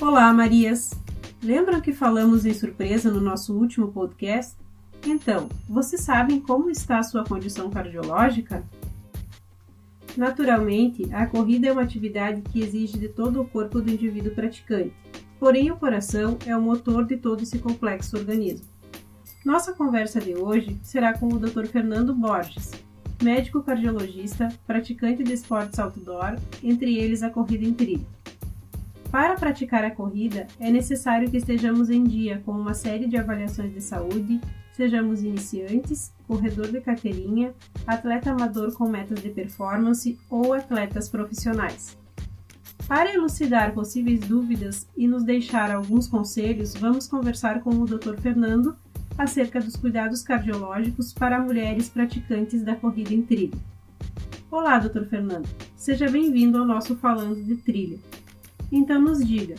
Olá, Marias! Lembram que falamos em surpresa no nosso último podcast? Então, vocês sabem como está a sua condição cardiológica? Naturalmente, a corrida é uma atividade que exige de todo o corpo do indivíduo praticante, porém o coração é o motor de todo esse complexo organismo. Nossa conversa de hoje será com o Dr. Fernando Borges, médico cardiologista, praticante de esportes outdoor, entre eles a corrida em trilho. Para praticar a corrida, é necessário que estejamos em dia com uma série de avaliações de saúde, sejamos iniciantes, corredor de carteirinha, atleta amador com metas de performance ou atletas profissionais. Para elucidar possíveis dúvidas e nos deixar alguns conselhos, vamos conversar com o Dr. Fernando acerca dos cuidados cardiológicos para mulheres praticantes da corrida em trilho. Olá, Dr. Fernando. Seja bem-vindo ao nosso Falando de Trilha. Então nos diga,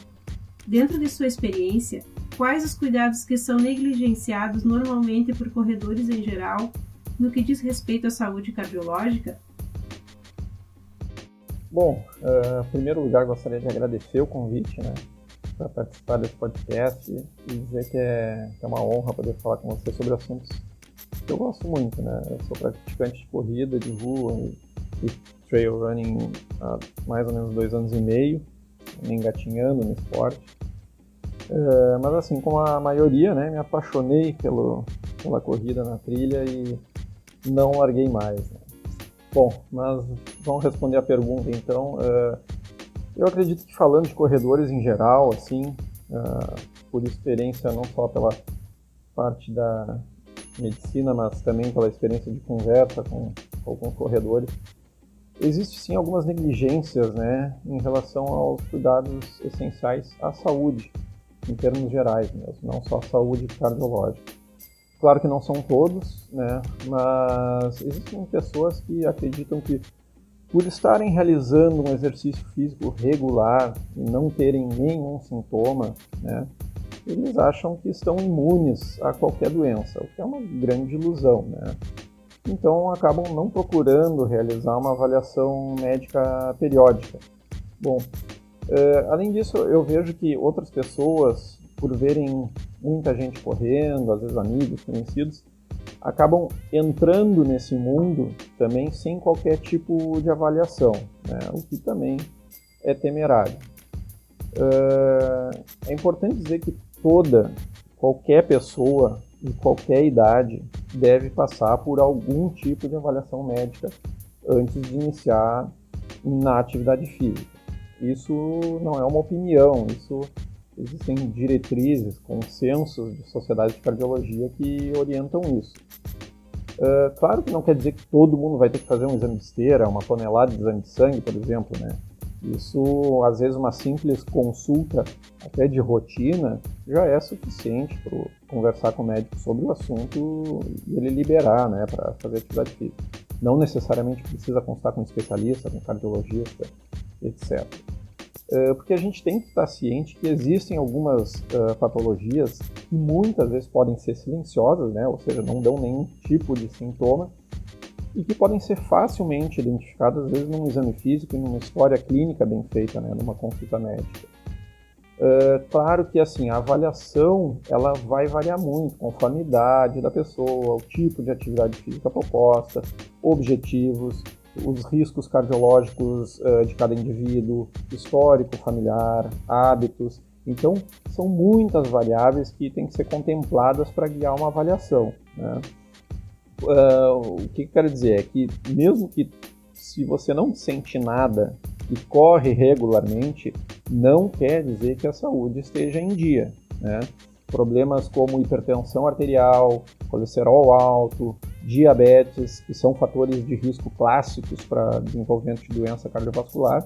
dentro de sua experiência, quais os cuidados que são negligenciados normalmente por corredores em geral no que diz respeito à saúde cardiológica? Bom, uh, em primeiro lugar gostaria de agradecer o convite, né, para participar desse podcast e dizer que é, que é, uma honra poder falar com você sobre assuntos que eu gosto muito, né. Eu sou praticante de corrida, de rua e, e trail running há mais ou menos dois anos e meio engatinhando no esporte. É, mas assim, como a maioria, né, me apaixonei pelo, pela corrida na trilha e não larguei mais. Né. Bom, mas vamos responder a pergunta então. É, eu acredito que falando de corredores em geral, assim, é, por experiência não só pela parte da medicina, mas também pela experiência de conversa com, alguns corredores, Existe sim algumas negligências né, em relação aos cuidados essenciais à saúde, em termos gerais mesmo, não só a saúde cardiológica. Claro que não são todos, né, mas existem pessoas que acreditam que por estarem realizando um exercício físico regular e não terem nenhum sintoma, né, eles acham que estão imunes a qualquer doença, o que é uma grande ilusão. Né? então acabam não procurando realizar uma avaliação médica periódica. Bom, é, além disso, eu vejo que outras pessoas, por verem muita gente correndo, às vezes amigos, conhecidos, acabam entrando nesse mundo também sem qualquer tipo de avaliação, né? o que também é temerário. É, é importante dizer que toda, qualquer pessoa de qualquer idade deve passar por algum tipo de avaliação médica antes de iniciar na atividade física. Isso não é uma opinião, isso existem diretrizes, consensos de sociedades de cardiologia que orientam isso. Uh, claro que não quer dizer que todo mundo vai ter que fazer um exame de esteira, uma tonelada de exame de sangue, por exemplo, né? Isso, às vezes, uma simples consulta, até de rotina, já é suficiente para conversar com o médico sobre o assunto e ele liberar né, para fazer atividade física. Não necessariamente precisa consultar com um especialista, com cardiologista, etc. É, porque a gente tem que estar ciente que existem algumas uh, patologias que muitas vezes podem ser silenciosas, né, ou seja, não dão nenhum tipo de sintoma, e que podem ser facilmente identificadas, às vezes, num exame físico e numa história clínica bem feita, né, numa consulta médica. Uh, claro que assim a avaliação ela vai variar muito conforme a idade da pessoa, o tipo de atividade física proposta, objetivos, os riscos cardiológicos uh, de cada indivíduo, histórico familiar, hábitos. Então, são muitas variáveis que têm que ser contempladas para guiar uma avaliação. Né? uh, o que eu quero dizer é que mesmo que se você não sente nada e corre regularmente, não quer dizer que a saúde esteja em dia. Né? Problemas como hipertensão arterial, colesterol alto, diabetes, que são fatores de risco clássicos para desenvolvimento de doença cardiovascular,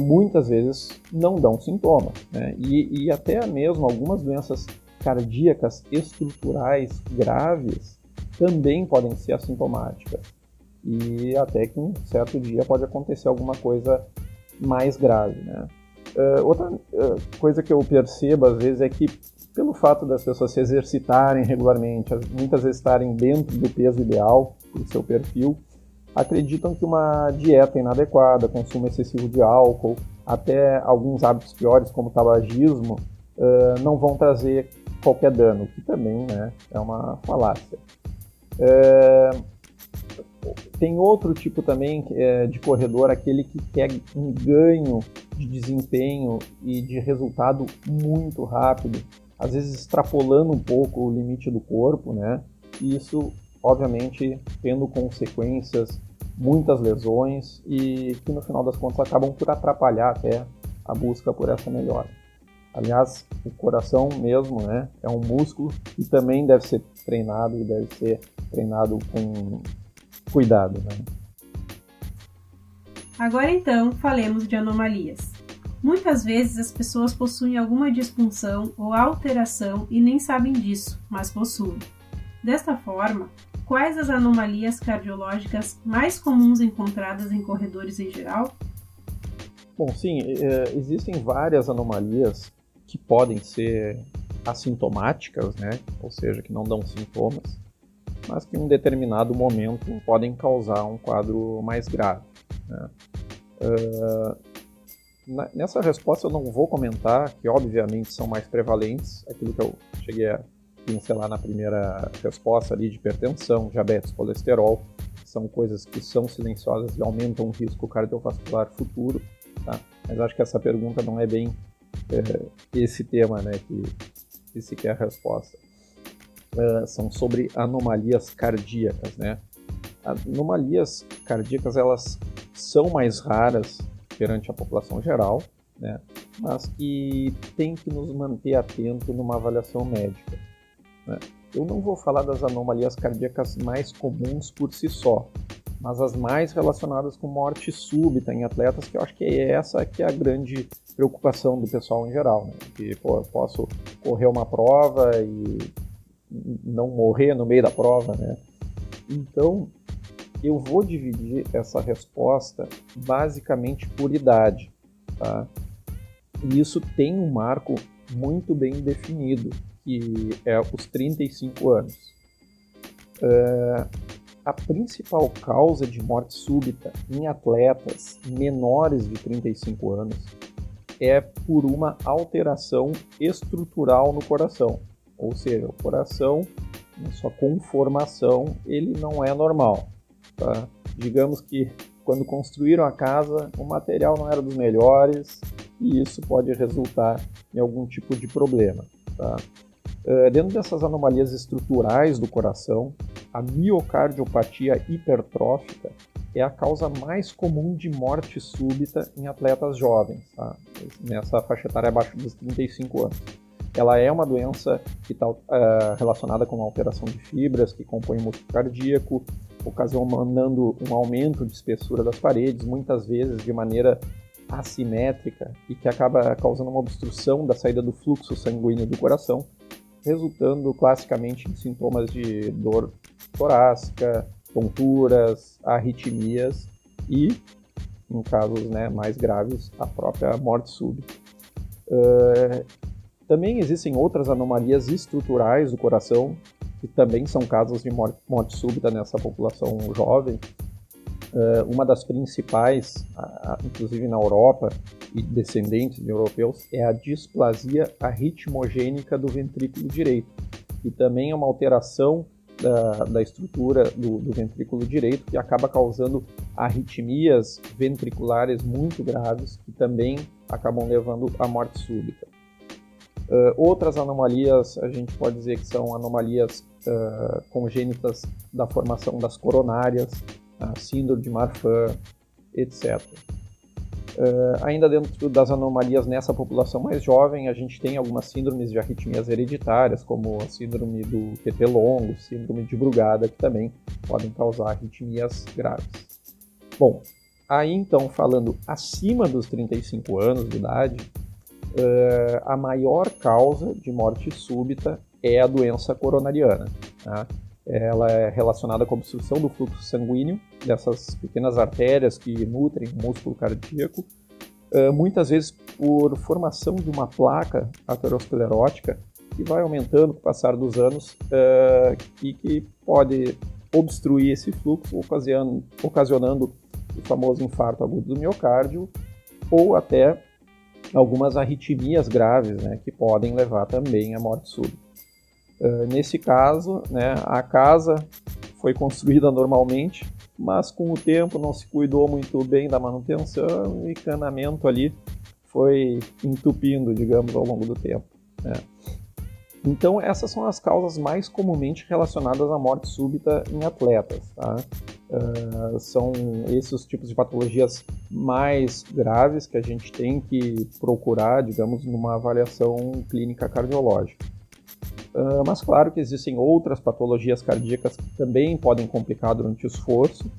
muitas vezes não dão sintomas. Né? E, e até mesmo algumas doenças cardíacas estruturais graves também podem ser assintomáticas. E até que um certo dia pode acontecer alguma coisa mais grave, né? Uh, outra uh, coisa que eu percebo às vezes é que pelo fato das pessoas se exercitarem regularmente, muitas vezes estarem dentro do peso ideal para o seu perfil, acreditam que uma dieta inadequada, consumo excessivo de álcool, até alguns hábitos piores, como tabagismo, uh, não vão trazer qualquer dano, que também né, é uma falácia. Uh, tem outro tipo também é, de corredor, aquele que quer um ganho de desempenho e de resultado muito rápido, às vezes extrapolando um pouco o limite do corpo, né? E isso, obviamente, tendo consequências, muitas lesões e que no final das contas acabam por atrapalhar até a busca por essa melhora. Aliás, o coração mesmo, né, é um músculo e também deve ser treinado e deve ser treinado com cuidado. Né? Agora então, falemos de anomalias. Muitas vezes as pessoas possuem alguma disfunção ou alteração e nem sabem disso, mas possuem. Desta forma, quais as anomalias cardiológicas mais comuns encontradas em corredores em geral? Bom, sim, é, existem várias anomalias que podem ser assintomáticas, né? ou seja, que não dão sintomas, mas que em um determinado momento podem causar um quadro mais grave. Né? Uh, nessa resposta eu não vou comentar que obviamente são mais prevalentes, aquilo que eu cheguei a pincelar na primeira resposta ali de hipertensão, diabetes, colesterol, são coisas que são silenciosas e aumentam o risco cardiovascular futuro, tá? mas acho que essa pergunta não é bem é, esse tema né, que, que se quer a resposta uh, são sobre anomalias cardíacas, né? Anomalias cardíacas elas são mais raras perante a população geral, né? Mas que tem que nos manter atento numa avaliação médica. Né? Eu não vou falar das anomalias cardíacas mais comuns por si só, mas as mais relacionadas com morte súbita em atletas, que eu acho que é essa que é a grande preocupação do pessoal em geral, né? Que pô, eu posso correr uma prova e não morrer no meio da prova, né? Então, eu vou dividir essa resposta basicamente por idade, tá? E isso tem um marco muito bem definido, que é os 35 anos. Uh, a principal causa de morte súbita em atletas menores de 35 anos é por uma alteração estrutural no coração. Ou seja, o coração, na sua conformação, ele não é normal. Tá? Digamos que quando construíram a casa, o material não era dos melhores e isso pode resultar em algum tipo de problema. Tá? Uh, dentro dessas anomalias estruturais do coração, a miocardiopatia hipertrófica é a causa mais comum de morte súbita em atletas jovens, tá? nessa faixa etária abaixo dos 35 anos. Ela é uma doença que está uh, eh, relacionada com uma alteração de fibras que compõem o músculo cardíaco, ocasionando um aumento de espessura das paredes, muitas vezes de maneira assimétrica e que acaba causando uma obstrução da saída do fluxo sanguíneo do coração, resultando classicamente em sintomas de dor torácica, tonturas, arritmias e, em casos né, mais graves, a própria morte súbita. Uh, também existem outras anomalias estruturais do coração, que também são casos de morte, morte súbita nessa população jovem. Uh, uma das principais, inclusive na Europa e descendentes de europeus, é a displasia arritmogênica do ventrículo direito, que também é uma alteração da, da estrutura do, do, ventrículo direito que acaba causando arritmias ventriculares muito graves, que também acabam levando à morte súbita. Uh, outras anomalias, a gente pode dizer que são anomalias uh, congênitas da formação das coronárias, a síndrome de Marfan, etc. Uh, ainda dentro das anomalias nessa população mais jovem, a gente tem algumas síndromes de arritmias hereditárias, como a síndrome do QT longo, síndrome de Brugada, que também podem causar arritmias graves. Bom, aí então, falando acima dos 35 anos de idade, uh, a maior causa de morte súbita é a doença coronariana. Tá? Ela é relacionada com a obstrução do fluxo sanguíneo dessas pequenas artérias que nutrem o músculo cardíaco, uh, muitas vezes por formação de uma placa aterosclerótica que vai aumentando com o passar dos anos uh, e que pode obstruir esse fluxo, ocasionando, ocasionando o famoso infarto agudo do miocárdio ou até algumas arritmias graves, né, que podem levar também à morte súbita. Uh, nesse caso, né, a casa foi construída normalmente, mas com o tempo não se cuidou muito bem da manutenção e encanamento ali foi entupindo, digamos, ao longo do tempo. Né. Então, essas são as causas mais comumente relacionadas à morte súbita em atletas. Tá? Uh, são esses os tipos de patologias mais graves que a gente tem que procurar, digamos, numa avaliação clínica cardiológica. Uh, mas claro que existem outras patologias cardíacas que também podem complicar durante o esforço,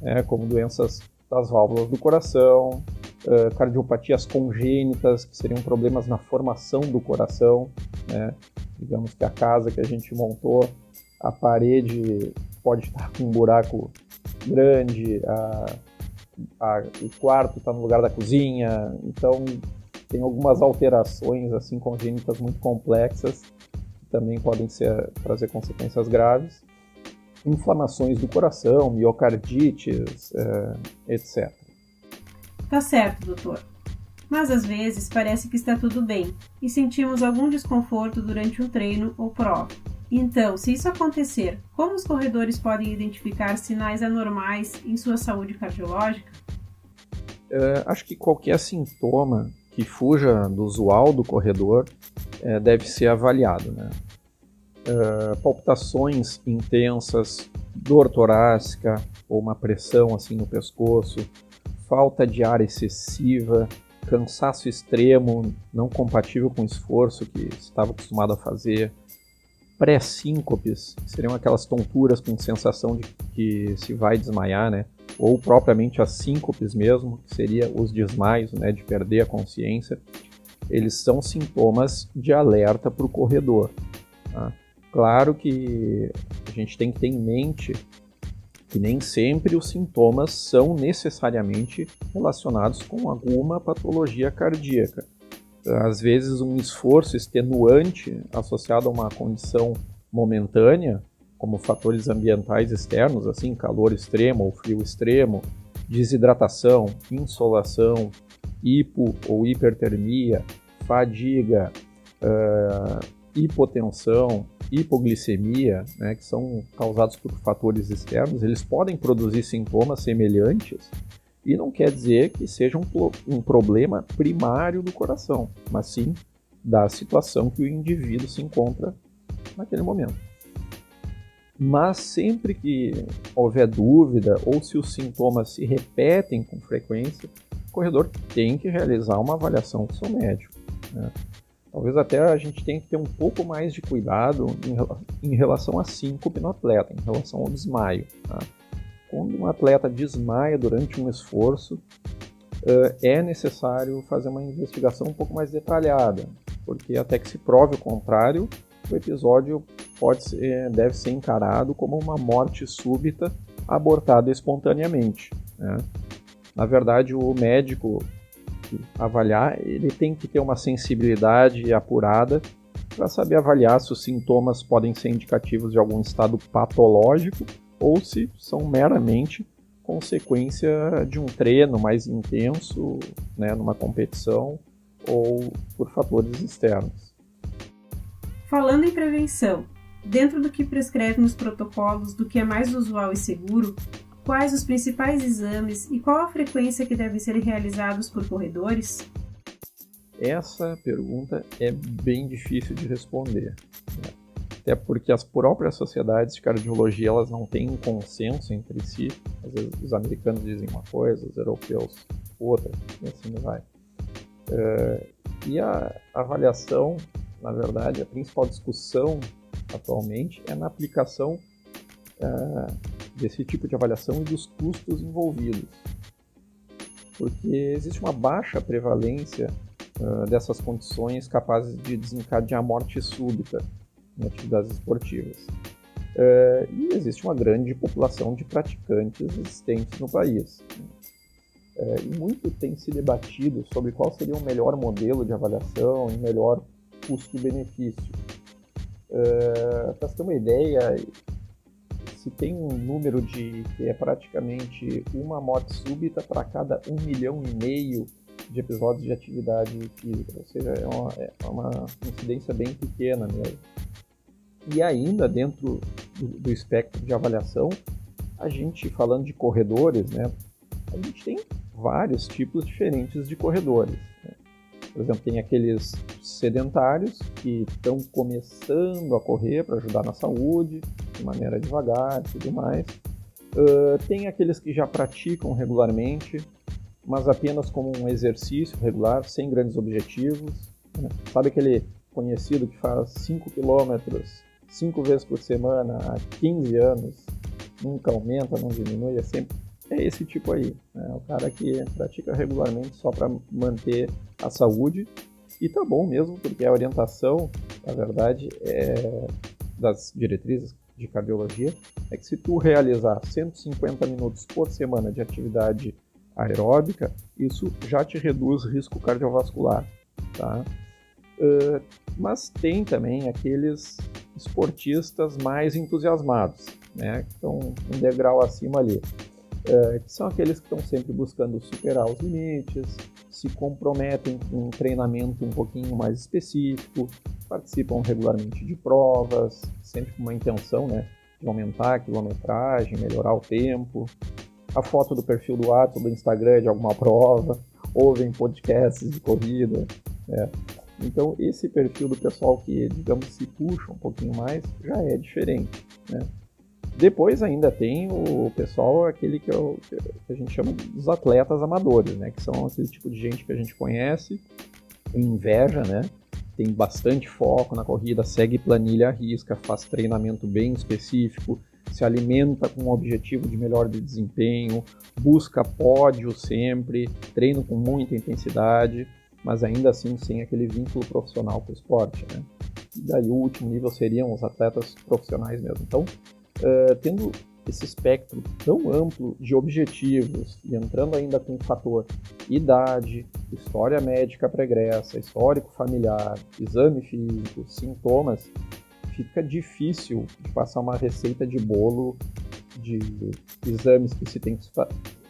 né, como doenças das válvulas do coração, uh, cardiopatias congênitas, que seriam problemas na formação do coração, né, digamos que a casa que a gente montou, a parede pode estar com um buraco grande, a, a, o quarto está no lugar da cozinha, então tem algumas alterações assim congênitas muito complexas que também podem ser, trazer consequências graves. Inflamações do coração, miocardites, é, etc. Tá certo, doutor mas às vezes parece que está tudo bem e sentimos algum desconforto durante um treino ou prova. Então, se isso acontecer, como os corredores podem identificar sinais anormais em sua saúde cardiológica? É, acho que qualquer sintoma que fuja do usual do corredor é, deve ser avaliado. Né? É, palpitações intensas, dor torácica ou uma pressão assim no pescoço, falta de ar excessiva, cansaço extremo, não compatível com o esforço que estava acostumado a fazer, pré-síncopes, que seriam aquelas tonturas com sensação de que se vai desmaiar, né? Ou propriamente as síncopes mesmo, que seria os desmaios, né? De perder a consciência. Eles são sintomas de alerta para o corredor. Tá? Claro que a gente tem que ter em mente que nem sempre os sintomas são necessariamente relacionados com alguma patologia cardíaca. Às vezes, um esforço extenuante associado a uma condição momentânea, como fatores ambientais externos, assim, calor extremo ou frio extremo, desidratação, insolação, hipo ou hipertermia, fadiga, uh, hipotensão, hipoglicemia, né, que são causados por fatores externos, eles podem produzir sintomas semelhantes e não quer dizer que seja um, um problema primário do coração, mas sim da situação que o indivíduo se encontra naquele momento. Mas sempre que houver dúvida ou se os sintomas se repetem com frequência, o corredor tem que realizar uma avaliação com seu médico. Né? Talvez até a gente tenha que ter um pouco mais de cuidado em, em relação a síncope no atleta, em relação ao desmaio. Tá? Quando um atleta desmaia durante um esforço, uh, é necessário fazer uma investigação um pouco mais detalhada, porque até que se prove o contrário, o episódio pode ser, deve ser encarado como uma morte súbita abortada espontaneamente. Né? Na verdade, o médico avaliar, ele tem que ter uma sensibilidade apurada para saber avaliar se os sintomas podem ser indicativos de algum estado patológico ou se são meramente consequência de um treino mais intenso, né, numa competição ou por fatores externos. Falando em prevenção, dentro do que prescreve nos protocolos do que é mais usual e seguro, Quais os principais exames e qual a frequência que devem ser realizados por corredores? Essa pergunta é bem difícil de responder. Né? Até porque as próprias sociedades de cardiologia elas não têm um consenso entre si. Às vezes os americanos dizem uma coisa, os europeus outra, e assim vai. Uh, e a avaliação, na verdade, a principal discussão atualmente é na aplicação uh, desse tipo de avaliação e dos custos envolvidos. Porque existe uma baixa prevalência uh, dessas condições capazes de desencadear morte súbita em atividades esportivas. Uh, e existe uma grande população de praticantes existentes no país. Uh, e muito tem se debatido sobre qual seria o melhor modelo de avaliação e melhor custo-benefício. Uh, Para você ter uma ideia, se tem um número de que é praticamente uma morte súbita para cada um milhão e meio de episódios de atividade física, ou seja, é uma, é uma incidência bem pequena mesmo. E ainda dentro do, do espectro de avaliação, a gente falando de corredores, né, a gente tem vários tipos diferentes de corredores. Né? Por exemplo, tem aqueles sedentários que estão começando a correr para ajudar na saúde, de maneira devagar e tudo mais. Uh, tem aqueles que já praticam regularmente, mas apenas como um exercício regular, sem grandes objetivos. Né? Sabe aquele conhecido que faz 5 quilômetros 5 vezes por semana há 15 anos, nunca aumenta, não diminui, é sempre é esse tipo aí, né? o cara que pratica regularmente só para manter a saúde e tá bom mesmo, porque a orientação, na verdade, é das diretrizes de cardiologia é que se tu realizar 150 minutos por semana de atividade aeróbica, isso já te reduz risco cardiovascular, tá? Uh, mas tem também aqueles esportistas mais entusiasmados, né, que estão um degrau acima ali, uh, que são aqueles que estão sempre buscando superar os limites, se comprometem com um treinamento um pouquinho mais específico, participam regularmente de provas, sempre com uma intenção né, de aumentar a quilometragem, melhorar o tempo. A foto do perfil do WhatsApp, do Instagram de alguma prova, ouvem podcasts de corrida. Né? Então, esse perfil do pessoal que, digamos, se puxa um pouquinho mais já é diferente. Né? Depois ainda tem o pessoal, aquele que, eu, que, a gente chama dos atletas amadores, né? Que são aquele tipo de gente que a gente conhece, inveja, né? Tem bastante foco na corrida, segue planilha à risca, faz treinamento bem específico, se alimenta com o objetivo de melhor de desempenho, busca pódio sempre, treino com muita intensidade, mas ainda assim sem aquele vínculo profissional com o esporte, né? E daí o último nível seriam os atletas profissionais mesmo. Então, uh, tendo esse espectro tão amplo de objetivos e entrando ainda com o fator idade, história médica pregressa, histórico familiar, exame físico, sintomas, fica difícil de passar uma receita de bolo de exames que se tem que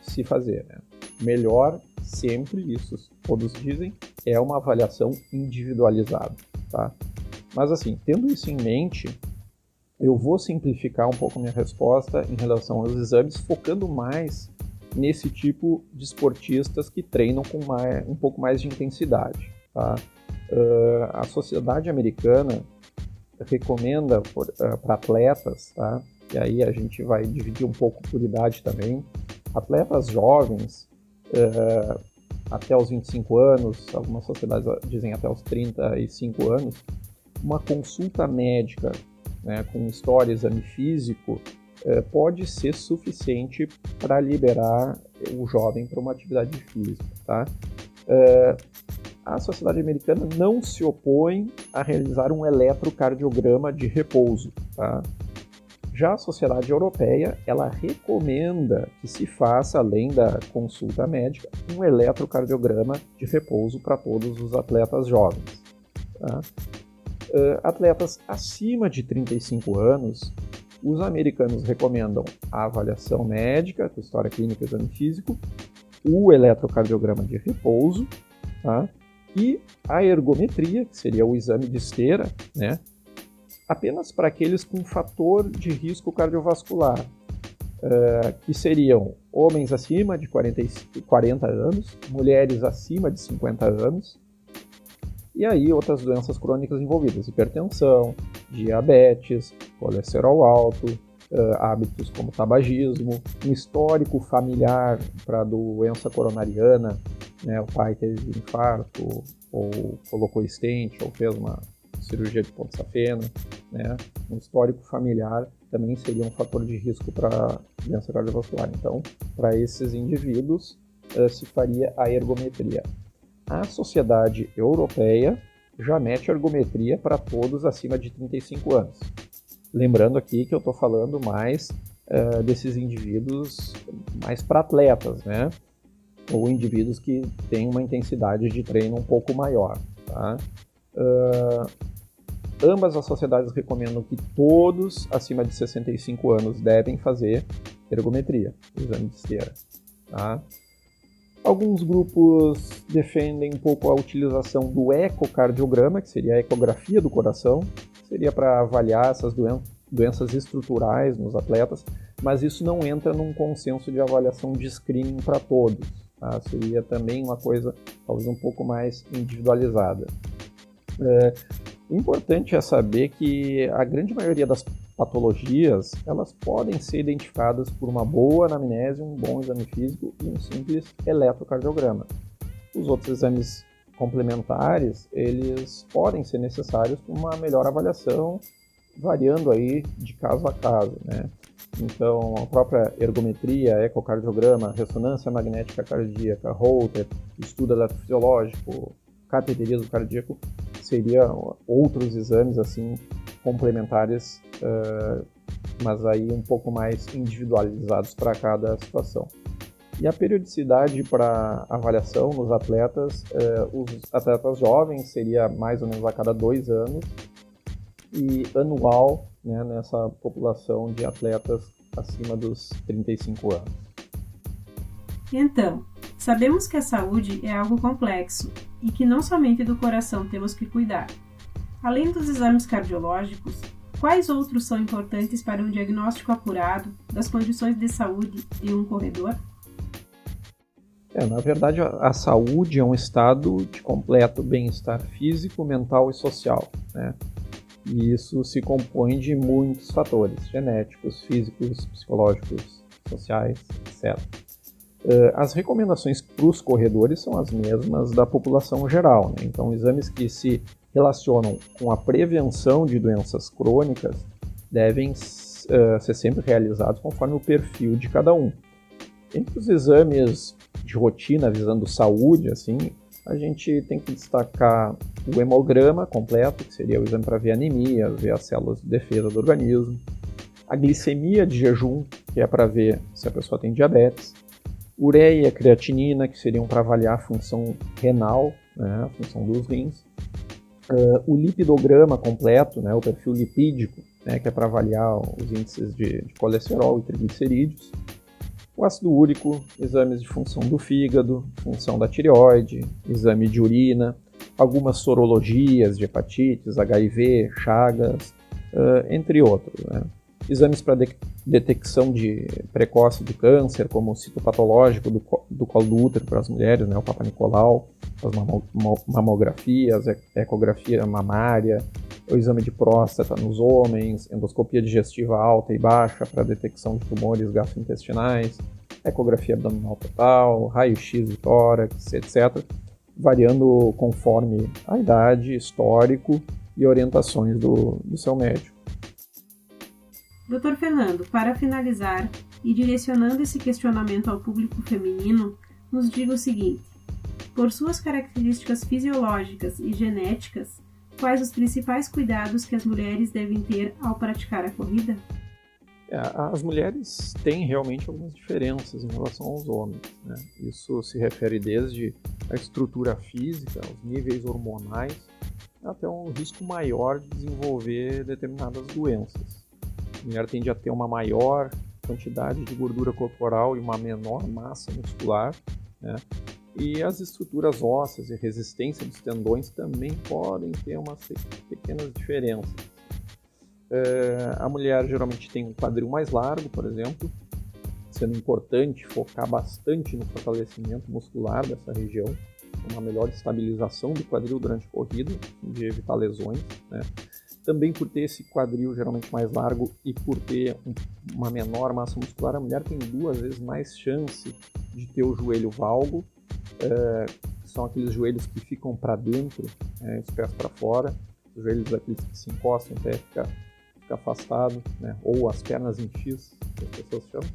se fazer. Né? Melhor sempre, isso todos dizem, é uma avaliação individualizada. Tá? Mas assim, tendo isso em mente, eu vou simplificar um pouco minha resposta em relação aos exames, focando mais nesse tipo de esportistas que treinam com mais, um pouco mais de intensidade. Tá? Uh, a sociedade americana recomenda uh, ah, para atletas, tá? e aí a gente vai dividir um pouco por idade também, atletas jovens, uh, até os 25 anos, algumas sociedades dizem até os 35 anos, uma consulta médica né, com história, exame físico, é, pode ser suficiente para liberar o jovem para uma atividade física. Tá? É, a sociedade americana não se opõe a realizar um eletrocardiograma de repouso. Tá? Já a sociedade europeia, ela recomenda que se faça, além da consulta médica, um eletrocardiograma de repouso para todos os atletas jovens. Tá? Uh, atletas acima de 35 anos, os americanos recomendam a avaliação médica, com história clínica e exame físico, o eletrocardiograma de repouso, tá? e a ergometria, que seria o exame de esteira, né? apenas para aqueles com fator de risco cardiovascular, uh, que seriam homens acima de 40, 40 anos, mulheres acima de 50 anos, e aí outras doenças crônicas envolvidas, hipertensão, diabetes, colesterol alto, hábitos como tabagismo, um histórico familiar para doença coronariana, né, o pai teve infarto, ou colocou estente, ou fez uma cirurgia de ponto safena, né, um histórico familiar também seria um fator de risco para doença cardiovascular. Então, para esses indivíduos, se faria a ergometria a sociedade europeia já mete ergometria para todos acima de 35 anos. Lembrando aqui que eu estou falando mais uh, desses indivíduos mais para atletas, né? Ou indivíduos que têm uma intensidade de treino um pouco maior. Tá? Uh, ambas as sociedades recomendam que todos acima de 65 anos devem fazer ergometria, exame de esteira. Tá? Alguns grupos defendem um pouco a utilização do ecocardiograma, que seria a ecografia do coração, seria para avaliar essas doen doenças estruturais nos atletas, mas isso não entra num consenso de avaliação de screening para todos. Tá? Seria também uma coisa talvez um pouco mais individualizada. É, o importante é saber que a grande maioria das patologias elas podem ser identificadas por uma boa anamnese, um bom exame físico e um simples eletrocardiograma. Os outros exames complementares eles podem ser necessários para uma melhor avaliação, variando aí de caso a caso, né? Então, a própria ergometria, ecocardiograma, ressonância magnética cardíaca, Holter, estudo eletrofisiológico, cateterismo cardíaco, seriam outros exames assim complementares, uh, mas aí um pouco mais individualizados para cada situação. E a periodicidade para avaliação nos atletas, uh, os atletas jovens seria mais ou menos a cada dois anos e anual né, nessa população de atletas acima dos 35 anos. Então, sabemos que a saúde é algo complexo e que não somente do coração temos que cuidar. Além dos exames cardiológicos, quais outros são importantes para um diagnóstico apurado das condições de saúde de um corredor? É, na verdade, a, saúde é um estado de completo bem-estar físico, mental e social. Né? E isso se compõe de muitos fatores genéticos, físicos, psicológicos, sociais, etc. Eh, as recomendações para os corredores são as mesmas da população geral. Né? Então, exames que se relacionam com a prevenção de doenças crônicas devem uh, ser sempre realizados conforme o perfil de cada um. Entre os exames de rotina visando saúde, assim, a gente tem que destacar o hemograma completo, que seria o exame para ver anemia, ver as células de defesa do organismo, a glicemia de jejum, que é para ver se a pessoa tem diabetes, ureia, creatinina, que seriam para avaliar a função renal, né, a função dos rins, uh, o lipidograma completo, né, o perfil lipídico, né, que é para avaliar os índices de, de colesterol e triglicerídeos, o ácido úrico, exames de função do fígado, função da tireoide, exame de urina, algumas sorologias de hepatites, HIV, chagas, uh, entre outros. Né? Exames para de detecção de precoce de câncer, como o citopatológico do, do colo do útero para as mulheres, né, o Papa Nicolau, as mamografias, ecografia mamária, o exame de próstata nos homens, endoscopia digestiva alta e baixa para detecção de tumores gastrointestinais, ecografia abdominal total, raio-x de tórax, etc., variando conforme a idade, histórico e orientações do, do seu médico. Doutor Fernando, para finalizar e direcionando esse questionamento ao público feminino, nos diga o seguinte: por suas características fisiológicas e genéticas, quais os principais cuidados que as mulheres devem ter ao praticar a corrida? É, as mulheres têm realmente algumas diferenças em relação aos homens. Né? Isso se refere desde a estrutura física, aos níveis hormonais, até um risco maior de desenvolver determinadas doenças. Mulher tende a ter uma maior quantidade de gordura corporal e uma menor massa muscular, né? E as estruturas ósseas e resistência dos tendões também podem ter umas pequenas diferenças. É, a mulher geralmente tem um quadril mais largo, por exemplo, sendo importante focar bastante no fortalecimento muscular dessa região, uma melhor estabilização do quadril durante a corrida, de evitar lesões. Né? Também por ter esse quadril geralmente mais largo e por ter uma menor massa muscular, a mulher tem duas vezes mais chance de ter o joelho valgo, é, são aqueles joelhos que ficam para dentro, é, os pés para fora, os joelhos daqueles que se encostam, o pé fica, fica afastado, né, ou as pernas em X, que as pessoas chamam.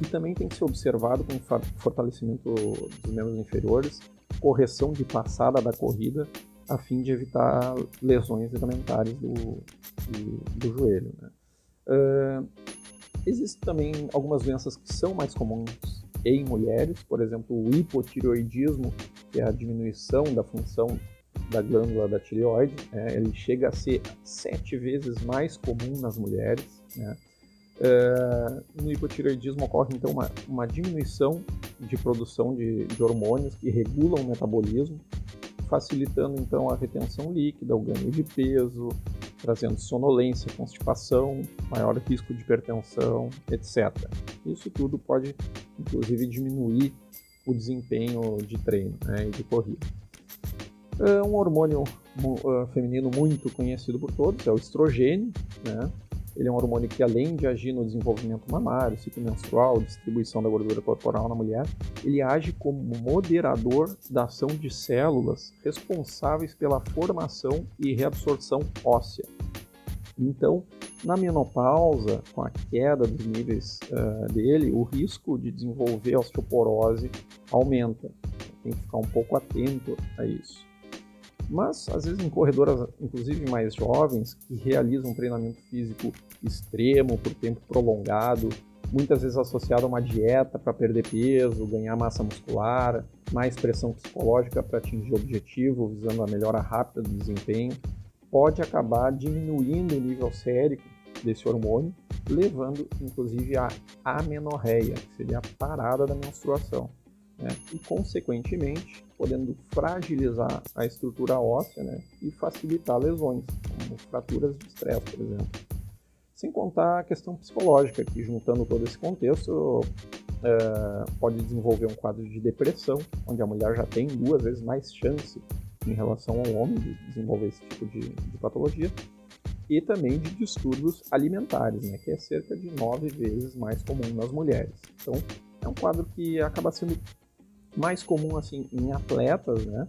E também tem que ser observado com fortalecimento dos membros inferiores, correção de passada da corrida a fim de evitar lesões ligamentares do, do, do joelho. Né? Uh, existem também algumas doenças que são mais comuns em mulheres, por exemplo, o hipotireoidismo, que é a diminuição da função da glândula da tireoide, né? ele chega a ser sete vezes mais comum nas mulheres. Né? É, no hipotireoidismo ocorre então uma, uma diminuição de produção de, de, hormônios que regulam o metabolismo, facilitando então a retenção líquida, o ganho de peso, trazendo sonolência, constipação, maior risco de hipertensão, etc. Isso tudo pode inclusive diminuir o desempenho de treino né, e de corrida. É um hormônio uh, feminino muito conhecido por todos é o estrogênio, né? Ele é um hormônio que, além de agir no desenvolvimento mamário, ciclo menstrual, distribuição da gordura corporal na mulher, ele age como moderador da ação de células responsáveis pela formação e reabsorção óssea. Então, na menopausa, com a queda dos níveis uh, dele, o risco de desenvolver osteoporose aumenta. Tem que ficar um pouco atento a isso. Mas, às vezes, em corredoras, inclusive mais jovens, que realizam treinamento físico extremo por tempo prolongado, muitas vezes associado a uma dieta para perder peso, ganhar massa muscular, mais pressão psicológica para atingir o objetivo, visando a melhora rápida do desempenho, pode acabar diminuindo o nível sérico desse hormônio, levando inclusive a amenorreia, que seria a parada da menstruação né? e, consequentemente, podendo fragilizar a estrutura óssea né? e facilitar lesões, como fraturas de estresse, por exemplo. Sem contar a questão psicológica, que juntando todo esse contexto, é, pode desenvolver um quadro de depressão, onde a mulher já tem duas vezes mais chance em relação ao homem de desenvolver esse tipo de, de patologia, e também de distúrbios alimentares, né, que é cerca de nove vezes mais comum nas mulheres. Então, é um quadro que acaba sendo mais comum assim em atletas, né?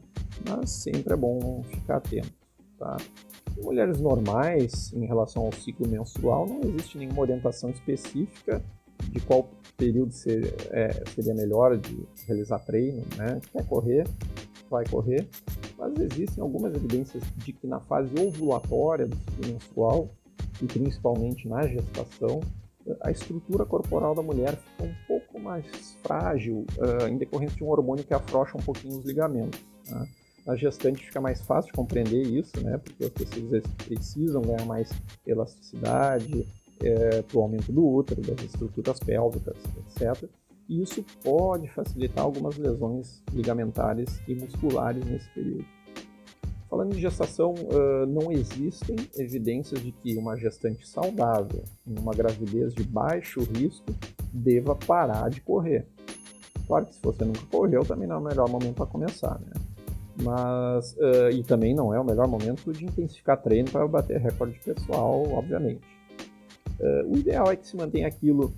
Mas sempre é bom ficar atento, tá? Em mulheres normais, em relação ao ciclo menstrual, não existe nenhuma orientação específica de qual período ser, é, seria melhor de realizar treino, né? Quer correr, vai correr, mas existem algumas evidências de que na fase ovulatória do ciclo menstrual e principalmente na gestação, a estrutura corporal da mulher fica um pouco mais frágil uh, em decorrência de um hormônio que afrouxa um pouquinho os ligamentos. Né? Na gestante fica mais fácil de compreender isso, né? porque os tecidos precisam ganhar mais elasticidade é, para o aumento do útero, das estruturas pélvicas, etc. E isso pode facilitar algumas lesões ligamentares e musculares nesse período. Falando em gestação, uh, não existem evidências de que uma gestante saudável, em uma gravidez de baixo risco, deva parar de correr. Claro que se você nunca correu, também não é o melhor momento para começar, né? Mas, uh, e também não é o melhor momento de intensificar treino para bater recorde pessoal, obviamente. Uh, o ideal é que se mantenha aquilo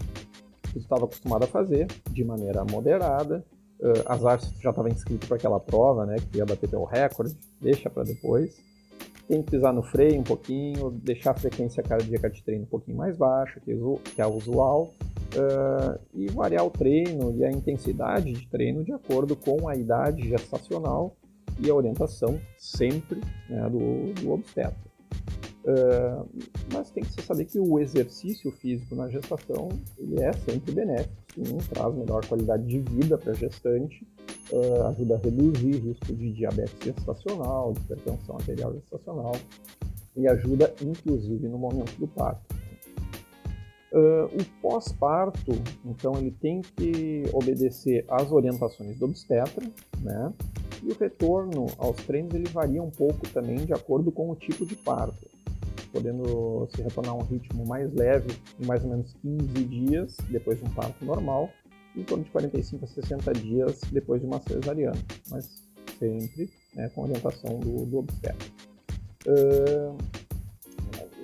que estava acostumado a fazer, de maneira moderada, uh, azar se tu já estava inscrito para aquela prova, né, que ia bater teu recorde, deixa para depois. Tem que pisar no freio um pouquinho, deixar a frequência cardíaca de treino um pouquinho mais baixa, que é o usual, uh, e variar o treino e a intensidade de treino de acordo com a idade gestacional e a orientação sempre né, do, do obstetra. Uh, mas tem que se saber que o exercício físico na gestação ele é sempre benéfico, sim, traz melhor qualidade de vida para a gestante, uh, ajuda a reduzir risco de diabetes gestacional, de hipertensão arterial gestacional e ajuda inclusive no momento do parto. Uh, o pós-parto, então, ele tem que obedecer às orientações do obstetra, né? E o retorno aos treinos ele varia um pouco também de acordo com o tipo de parto podendo se retornar a um ritmo mais leve em mais ou menos 15 dias depois de um parto normal, em torno de 45 a 60 dias depois de uma cesariana, mas sempre né, com orientação do, do obstetra. Uh,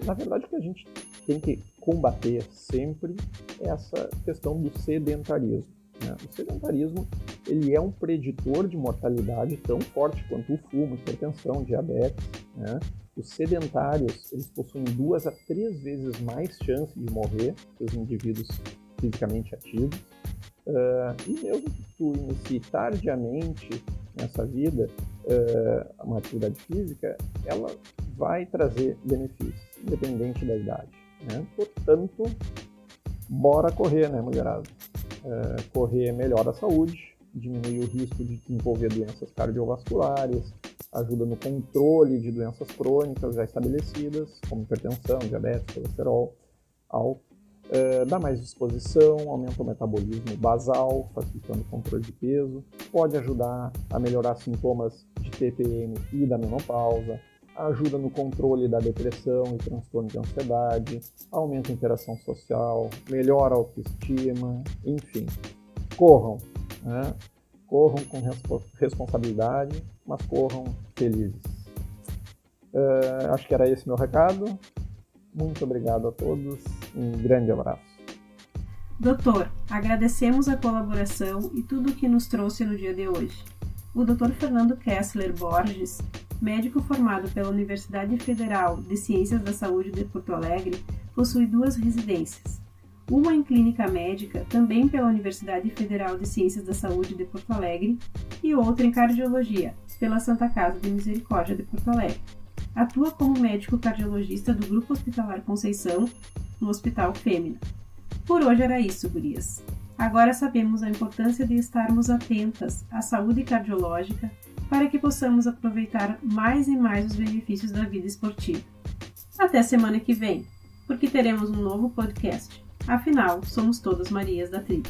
na verdade, o que a gente tem que combater sempre é essa questão do sedentarismo. Né? O sedentarismo ele é um preditor de mortalidade tão forte quanto o fumo, hipertensão, diabetes. Né? Os sedentários, eles possuem duas a três vezes mais chance de morrer que os indivíduos fisicamente ativos. Uh, e mesmo que tu inicie tardiamente nessa vida uh, uma atividade física, ela vai trazer benefícios, independente da idade. Né? Portanto, bora correr, né, mulherada? Uh, correr melhora a saúde, diminui o risco de desenvolver doenças cardiovasculares, ajuda no controle de doenças crônicas já estabelecidas, como hipertensão, diabetes, colesterol alto, é, dá mais disposição, aumenta o metabolismo basal, facilitando o controle de peso, pode ajudar a melhorar sintomas de TPM e da menopausa, ajuda no controle da depressão e transtorno de ansiedade, aumenta a interação social, melhora a autoestima, enfim. Corram, né? corram com responsabilidade, mas corram felizes. Uh, acho que era esse meu recado. Muito obrigado a todos. Um grande abraço. Doutor, agradecemos a colaboração e tudo o que nos trouxe no dia de hoje. O Dr. Fernando Kessler Borges, médico formado pela Universidade Federal de Ciências da Saúde de Porto Alegre, possui duas residências. Uma em clínica médica, também pela Universidade Federal de Ciências da Saúde de Porto Alegre, e outra em cardiologia, pela Santa Casa de Misericórdia de Porto Alegre. Atua como médico cardiologista do Grupo Hospitalar Conceição, no Hospital Fêmea. Por hoje era isso, gurias. Agora sabemos a importância de estarmos atentas à saúde cardiológica para que possamos aproveitar mais e mais os benefícios da vida esportiva. Até semana que vem, porque teremos um novo podcast. Afinal, somos todas Marias da Tribo.